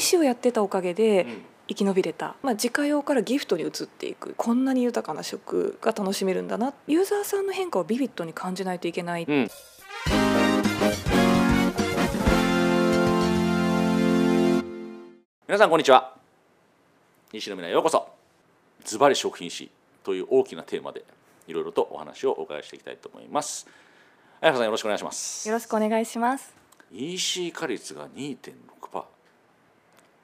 EC をやってたおかげで生き延びれた、まあ、自家用からギフトに移っていく。こんなに豊かな食が楽しめるんだな。ユーザーさんの変化をビビッドに感じないといけない、うん。皆さんこんにちは。西野未来へようこそ。ズバリ食品史という大きなテーマでいろいろとお話をお伺いしていきたいと思います。綾香さんよろしくお願いします。よろしくお願いします。EC 化率が2.6%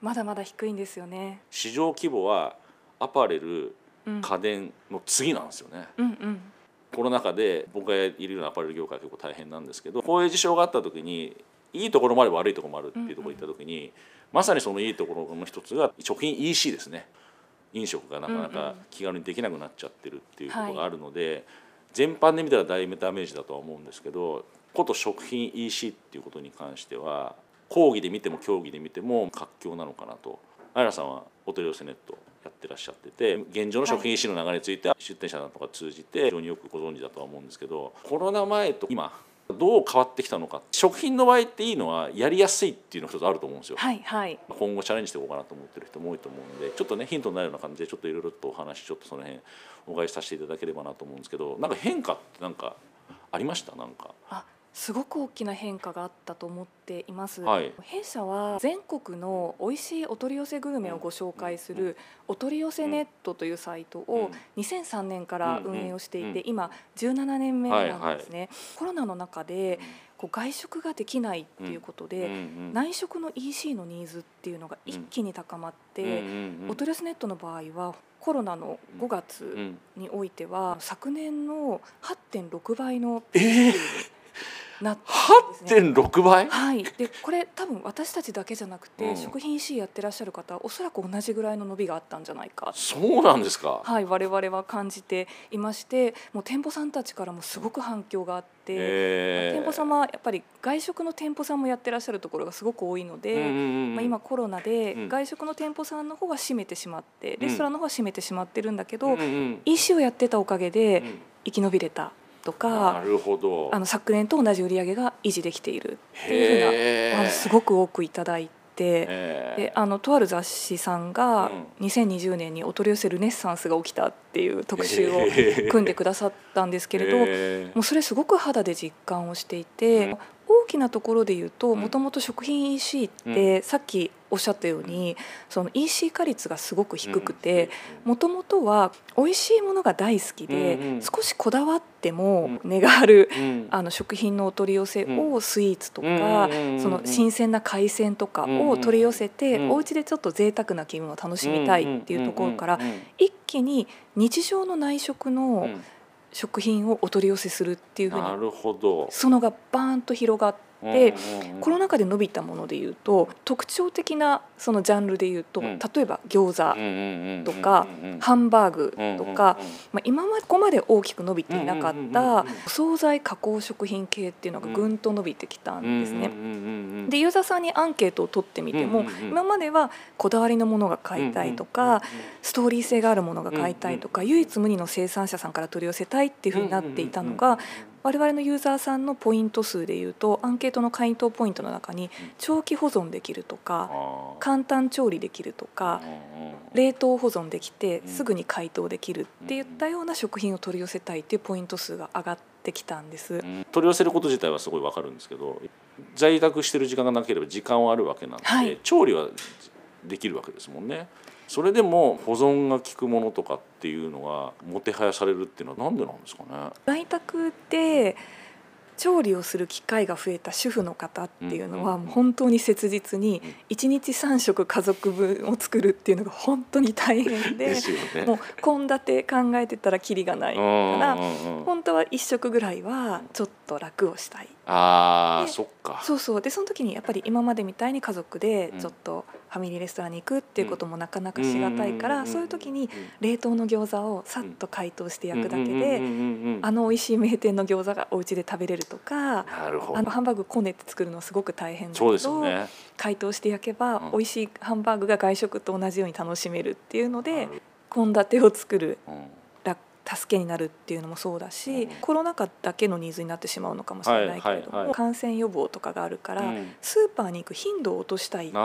まだまだ低いんですよね。市場規模はアパレルうん。家電の次なんですよね、うんうん。コロナ禍で僕がいるようなアパレル業界は結構大変なんですけどこういう事象があった時にいいところもあれば悪いところもあるっていうところに行った時に、まさにそのいいところの一つが食品 EC ですね。飲食がなかなうんうん。か気軽にできなくなっちゃってるっていうことがあるので、全般で見たら大ダメージだとは思うんですけどこと食品 EC っていうことに関しては講義で見ても競技で見ても活況なのかなと。あやさんはお取り寄せネットやってらっしゃってて現状の食品 EC の流れについては出店者なか通じて非常によくご存知だとは思うんですけどコロナ前と今どう変わってきたのか食品の場合っていいのはやりやすいっていうのが一つあると思うんですよ。はいはい今後チャレンジしていこうかなと思ってる人も多いと思うんでちょっとねヒントになるような感じでちょっといろいろとお話ちょっとその辺お伺いさせていただければなと思うんですけどなんか変化ってなんかありました？なんかあすごく大きな変化があったと思っています、はい。弊社は全国の美味しいお取り寄せグルメをご紹介するお取り寄せネットというサイトを2003年から運営をしていてうん今17年目なんですね。コロナの中でこう外食ができないっていうことうんでうん内食の EC のニーズっていうのが一気に高まってお取り寄せネットの場合はコロナの5月うんにおいては昨年の8.6倍のえー。なってんですね。8.6倍？はい、でこれ多分私たちだけじゃなくて、うん。食品 EC やってらっしゃる方はおそらく同じぐらいの伸びがあったんじゃないか。そうなんですか、はい我々は感じていましてもう店舗さんたちからもすごく反響があって、えー。店舗様はやっぱり外食の店舗さんもやってらっしゃるところがすごく多いので、うんうんうんまあ、今コロナでうん。外食の店舗さんの方は閉めてしまってレストランの方は閉めてしまってるんだけど、うんうん EC をやってたおかげでうん。生き延びれたとなか、あの昨年と同じ売り上げが維持できているっていうふうなすごく多くいただいて。えーであのとある雑誌さんがう2020年にお取り寄せルネッサンスが起きたっていう特集を組んでくださったんですけれど、えー。もうそれすごく肌で実感をしていて、うん。大きなところで言うとうん。もともと食品 EC って、さっきおっしゃったようにその EC 化率がすごく低くてもともとは美味しいものが大好きで、うんうん。少しこだわっても値がある、うん。あの食品のお取り寄せをスイーツとか、その新鮮な海鮮とかを取り寄せて、うん。お家でちょっと贅沢な気分を楽しみたいっていうところから、一気に日常の内食のうん。食品をお取り寄せするっていうふうになるほど。そのがバーンと広がって、うんうんうん。コロナ禍で伸びたものでいうと特徴的なそのジャンルでいうと、うん。例えば餃子、とかハンバーグとか、まあ、今までここまで大きく伸びていなかった惣菜加工食品系っていうのがぐんと伸びてきたんですね。でユーザーさんにアンケートを取ってみても、今まではこだわりのものが買いたいとか、ストーリー性があるものが買いたいとか、唯一無二の生産者さんから取り寄せたいっていうふうになっていたのが、我々のユーザーさんのポイント数でいうとアンケートの回答ポイントの中に長期保存できるとか簡単調理できるとか冷凍保存できてうん。すぐに解凍できるっていったような食品を取り寄せたいっていうポイント数が上がってきたんです。取り寄せること自体はすごいわかるんですけど在宅してる時間がなければ時間はあるわけなんで、はい。調理はできるわけですもんねそれでも保存が効くものとかっていうのがもてはやされるっていうのはなんでなんですかね？在宅で調理をする機会が増えた主婦の方っていうのはうんもう本当に切実にうん。1日3食家族分を作るっていうのが本当に大変でもう献立考えてたらキリがないから本当は1食ぐらいはちょっと楽をしたい。であーそっか。そうそう。でその時にやっぱり今までみたいに家族でうん。ちょっとファミリーレストランに行くっていうこともなかなかしがたいからそういう時に冷凍の餃子をさっと解凍して焼くだけであの美味しい名店の餃子がお家で食べれるとかあのハンバーグこねて作るのすごく大変だけど、ね。解凍して焼けばうん。美味しいハンバーグが外食と同じように楽しめるっていうので献立を作る。うん。楽助けになるっていうのもそうだし、コロナ禍だけのニーズになってしまうのかもしれないけれども、感染予防とかがあるから、スーパーに行く頻度を落としたいっていうのを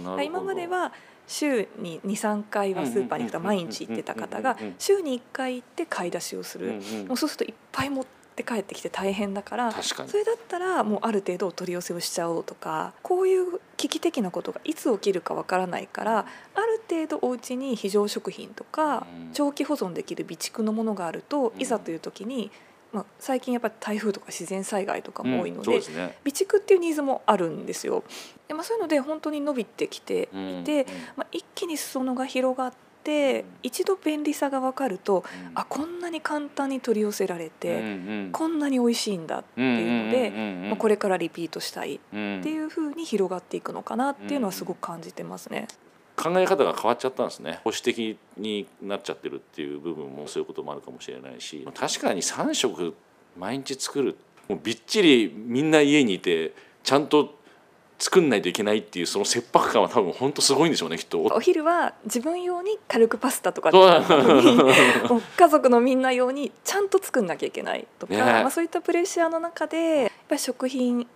さんおっしゃっていて今までは週に23回はスーパーに行くと毎日行ってた方が週に1回行って買い出しをする、もうそうするといっぱい持って帰ってきて大変だからそれだったらもうある程度お取り寄せをしちゃおうとかこういう危機的なことがいつ起きるかわからないからある程度お家に非常食品とか長期保存できる備蓄のものがあるといざという時にまあ、最近やっぱり台風とか自然災害とかも多いので備蓄っていうニーズもあるんですよ。でまあ、そういうので本当に伸びてきていて、まあ、一気に裾野が広がって、一度便利さが分かると、うん、あこんなに簡単に取り寄せられて、うんうん、こんなに美味しいんだっていうので、まあ、これからリピートしたいっていうふうに広がっていくのかなっていうのはすごく感じてますね。考え方が変わっちゃったんですね。保守的になっちゃってるっていう部分もそういうこともあるかもしれないし確かに3食毎日作るもうびっちりみんな家にいてちゃんと作んないといけないっていうその切迫感は多分本当すごいんでしょうねきっと。お昼は自分用に軽くパスタとか家族のみんな用にちゃんと作んなきゃいけないとか、ね、まあ、そういったプレッシャーの中でやっぱり食品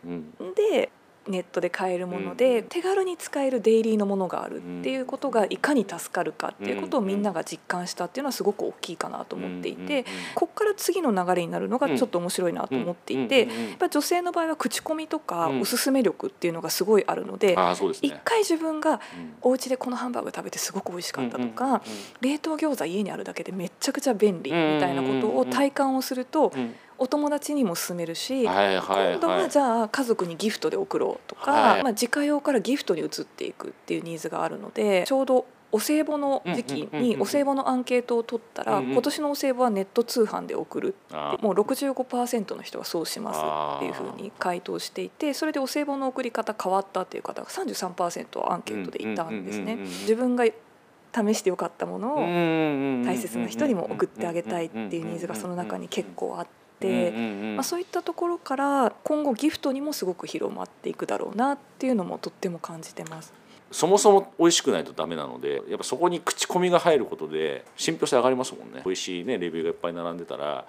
でネットで買えるもので、手軽に使えるデイリーのものがあるっていうことがいかに助かるかっていうことをみんなが実感したっていうのはすごく大きいかなと思っていてここから次の流れになるのがちょっと面白いなと思っていてやっぱ女性の場合は口コミとかおすすめ力っていうのがすごいあるので一回自分がお家でこのハンバーグ食べてすごく美味しかったとか冷凍餃子家にあるだけでめちゃくちゃ便利みたいなことを体感をするとお友達にも勧めるし、はいはいはい、今度はじゃあ家族にギフトで送ろうとか、はい、まあ、自家用からギフトに移っていくっていうニーズがあるのでちょうどお歳暮の時期にお歳暮のアンケートを取ったら今年のお歳暮はネット通販で送るもう65%の人がそうしますっていうふうに回答していてそれでお歳暮の送り方変わったっていう方が33%アンケートでいたんですね。自分が試してよかったものを大切な人にも送ってあげたいっていうニーズがその中に結構あって。、まあ、そういったところから今後ギフトにもすごく広まっていくだろうなっていうのもとっても感じてます。そもそも美味しくないとダメなのでやっぱそこに口コミが入ることで信憑性上がりますもんね美味しいねレビューがいっぱい並んでたら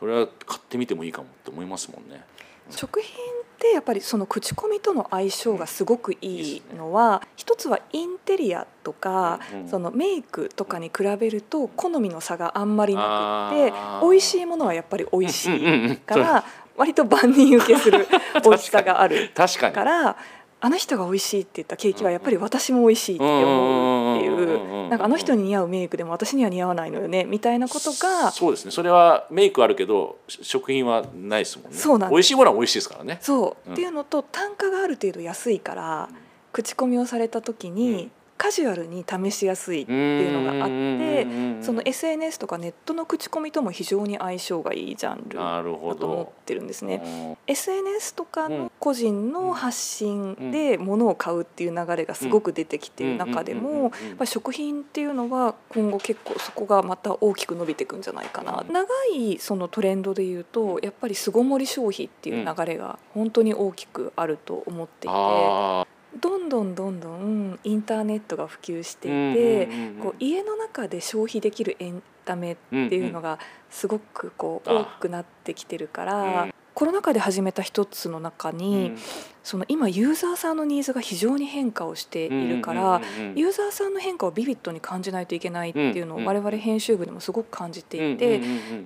それは買ってみてもいいかもって思いますもんね。食品ってやっぱりその口コミとの相性がすごくいいのは、一つはインテリアとか、そのメイクとかに比べると好みの差があんまりなくって美味しいものはやっぱり美味しいから割と万人受けする 美味しさがあるからあの人が美味しいって言ったケーキはやっぱり私も美味しいって思うっていうなんかあの人に似合うメイクでも私には似合わないのよねみたいなことがそうですねそれはメイクあるけど食品はないですもんね。そうなん美味しいものは美味しいですからね。そう、うん、っていうのと単価がある程度安いから口コミをされた時に、カジュアルに試しやすいっていうのがあってその SNS とかネットの口コミとも非常に相性がいいジャンルだと思ってるんですね。SNS とかの個人の発信で物を買うっていう流れがすごく出てきている中でも食品っていうのは今後結構そこがまた大きく伸びていくんじゃないかな。長いそのトレンドでいうとやっぱり巣ごもり消費っていう流れが本当に大きくあると思っていて。どんどんどんどんインターネットが普及していて、こう家の中で消費できるエンタメっていうのがすごくこう多くなってきてるから、コロナ禍で始めた一つの中に、うん、その今ユーザーさんのニーズが非常に変化をしているから、ユーザーさんの変化をビビッドに感じないといけないっていうのを我々編集部でもすごく感じていて、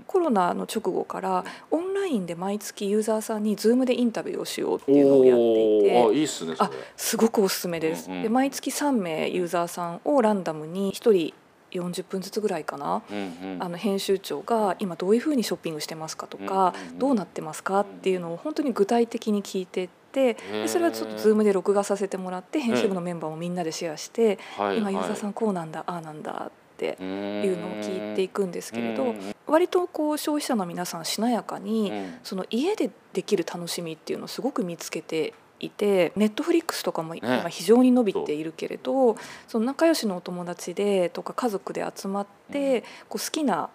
コロナの直後からオンラインで毎月ユーザーさんに Zoom でインタビューをしようっていうのをやっていてあいいっすねあすごくおすすめです。で毎月3名ユーザーさんをランダムに1人40分ずつぐらいかな、うんうん、あの編集長が今どういうふうにショッピングしてますかとか、うんうん、どうなってますかっていうのを本当に具体的に聞いてってでそれはちょっと Zoom で録画させてもらって編集部のメンバーもみんなでシェアして、今ユーザーさんこうなんだああなんだっていうのを聞いていくんですけれど割とこう消費者の皆さんしなやかにその家でできる楽しみっていうのをすごく見つけていてネットフリックスとかも今非常に伸びているけれど、ね、その仲良しのお友達でとか家族で集まって、こう好きな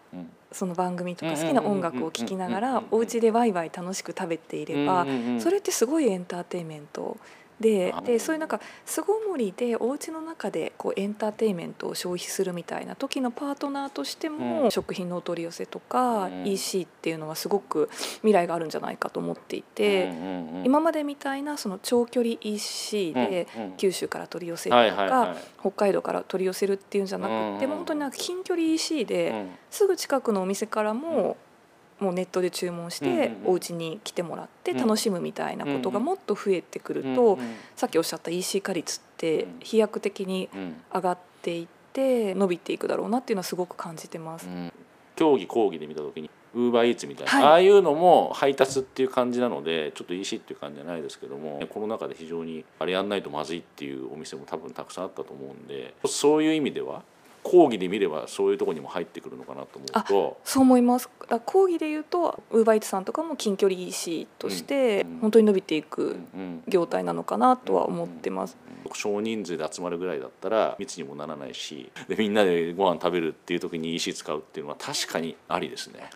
その番組とか好きな音楽を聴きながらお家でワイワイ楽しく食べていればそれってすごいエンターテインメントででそういうなんか巣ごもりでお家の中でこうエンターテインメントを消費するみたいな時のパートナーとしても、うん、食品のお取り寄せとか、うん、EC っていうのはすごく未来があるんじゃないかと思っていて、うんうんうん、今までみたいなその長距離 EC で九州から取り寄せるとか、北海道から取り寄せるっていうんじゃなくて、うんうん、本当になんか近距離 EC ですぐ近くのお店からも、もうネットで注文してお家に来てもらって楽しむみたいなことがもっと増えてくるとさっきおっしゃった EC 化率って飛躍的に上がっていって伸びていくだろうなっていうのはすごく感じてます。競技講義で見た時にウーバーイーツみたいな、はい、ああいうのも配達っていう感じなのでちょっと EC っていう感じじゃないですけどもこの中で非常にあれやんないとまずいっていうお店も多分たくさんあったと思うんでそういう意味では講義で見ればそういうところにも入ってくるのかなと思うと。そう思います。講義で言うとウーバーイーツさんとかも近距離 EC として本当に伸びていく業態なのかなとは思ってます。少人数で集まるぐらいだったら密にもならないしでみんなでご飯食べるっていう時に EC 使うっていうのは確かにありですね。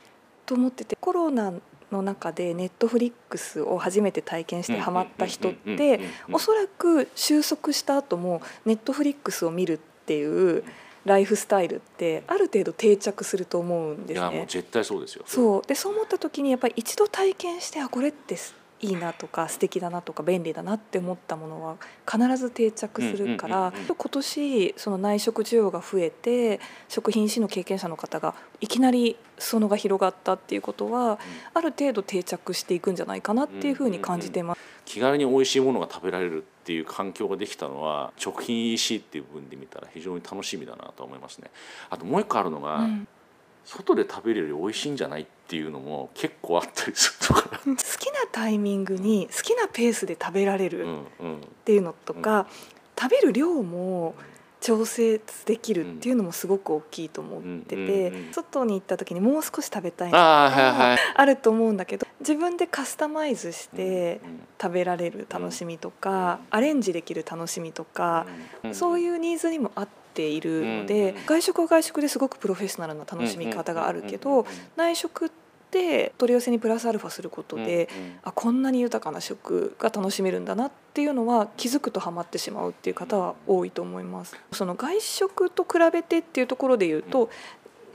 と思っててコロナの中でネットフリックスを初めて体験してハマった人っておそらく収束した後もネットフリックスを見るっていうライフスタイルってある程度定着すると思うんですね。いやもう絶対そうですよ。そうでそう思った時にやっぱり一度体験してあこれっていいなとか素敵だなとか便利だなって思ったものは必ず定着するから今年その内食需要が増えて食品師の経験者の方がいきなり裾野が広がったっていうことはある程度定着していくんじゃないかなっていうふうに感じてます。気軽に美味しいものが食べられるっていう環境ができたのは食品 EC っていう部分で見たら非常に楽しみだなと思いますね。あともう一個あるのが、うん。外で食べるより美味しいんじゃないっていうのも結構あったりするとか 好きなタイミングに好きなペースで食べられるっていうのとか、うんうん、食べる量も調整できるっていうのもすごく大きいと思ってて、外に行った時にもう少し食べたいのがあると思うんだけど自分でカスタマイズして食べられる楽しみとかアレンジできる楽しみとかそういうニーズにもあって。ているので、外食は外食ですごくプロフェッショナルな楽しみ方があるけど、内食って取り寄せにプラスアルファすることで、あこんなに豊かな食が楽しめるんだなっていうのは気づくとハマってしまうっていう方は多いと思います。その外食と比べてっていうところで言うと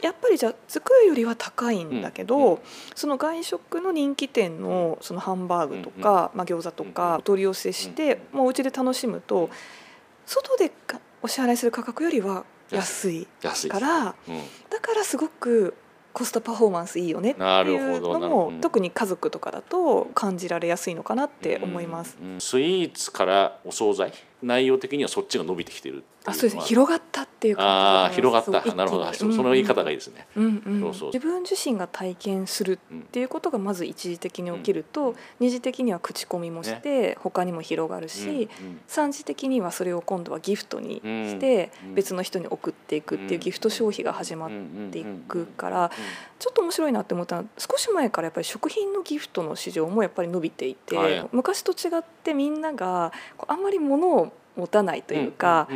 やっぱりじゃあ作るよりは高いんだけど、その外食の人気店のそのハンバーグとか、まあ、餃子とか取り寄せしてもうお家で楽しむと外でお支払いする価格よりは安いから、うん、だからすごくコストパフォーマンスいいよねっていうのも特に家族とかだと感じられやすいのかなって思います、うんうん、スイーツからお惣菜内容的にはそっちが伸びてきてるあそうですね。広がったっていうああ広がった。なるほど、その言い方がいいですね、うんうん、そうそう。自分自身が体験するっていうことがまして一時的に起きると、二次的には口コミもして、他にも広がるし、三次的にはそれを今度はギフトにして別の人に送っていくっていうギフト消費が始まっていくからちょっと面白いなって思ったのは少し前からやっぱり食品のギフトの市場もやっぱり伸びていて、昔と違ってみんながあんまり物を持たないというか、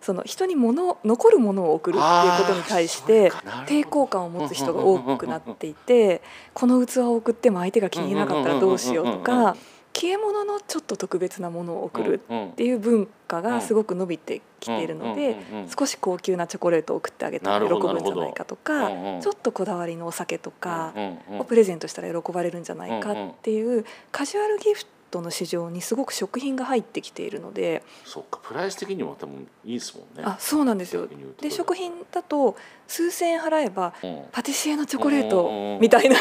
その人に物残るものを送るっていうことに対して抵抗感を持つ人が多くなっていてこの器を送っても相手が気に入らなかったらどうしようとか。消え物のちょっと特別なものを送るっていう文化がすごく伸びてきているので少し高級なチョコレートを送ってあげたら喜ぶんじゃないかとかちょっとこだわりのお酒とかをプレゼントしたら喜ばれるんじゃないかっていうカジュアルギフトトの市場にすごく食品が入ってきているのでそっかプライス的にも多分いいですもんね。あそうなんですよ。で食品だと数千円払えば、パティシエのチョコレートみたいな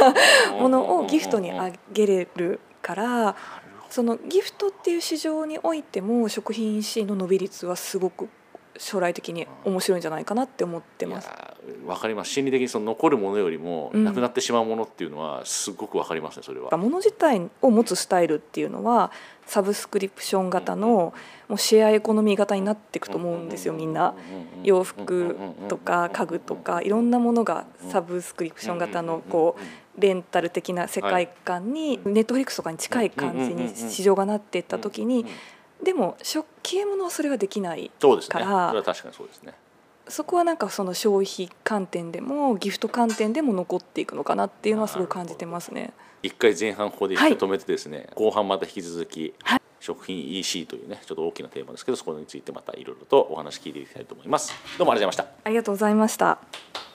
ものをギフトにあげれるからそのギフトっていう市場においても食品 EC の伸び率はすごく将来的に面白いんじゃないかなって思ってます。わかります心理的にその残るものよりもなくなってしまうものっていうのはすごくわかりますねそれは。もの自体を持つスタイルっていうのはサブスクリプション型のもうシェアエコノミー型になっていくと思うんですよみんな洋服とか家具とかいろんなものがサブスクリプション型のこうレンタル的な世界観にネットフリックスとかに近い感じに市場がなっていった時にでも食器物はそれはできないから、ね、確かにそうですね。そこはなんかその消費観点でもギフト観点でも残っていくのかなっていうのはすごい感じてますね。一回前半ここで止めてですね、はい、後半また引き続き、はい。食品 EC というねちょっと大きなテーマですけどそこについてまたいろいろとお話聞いていきたいと思います。どうもありがとうございました。ありがとうございました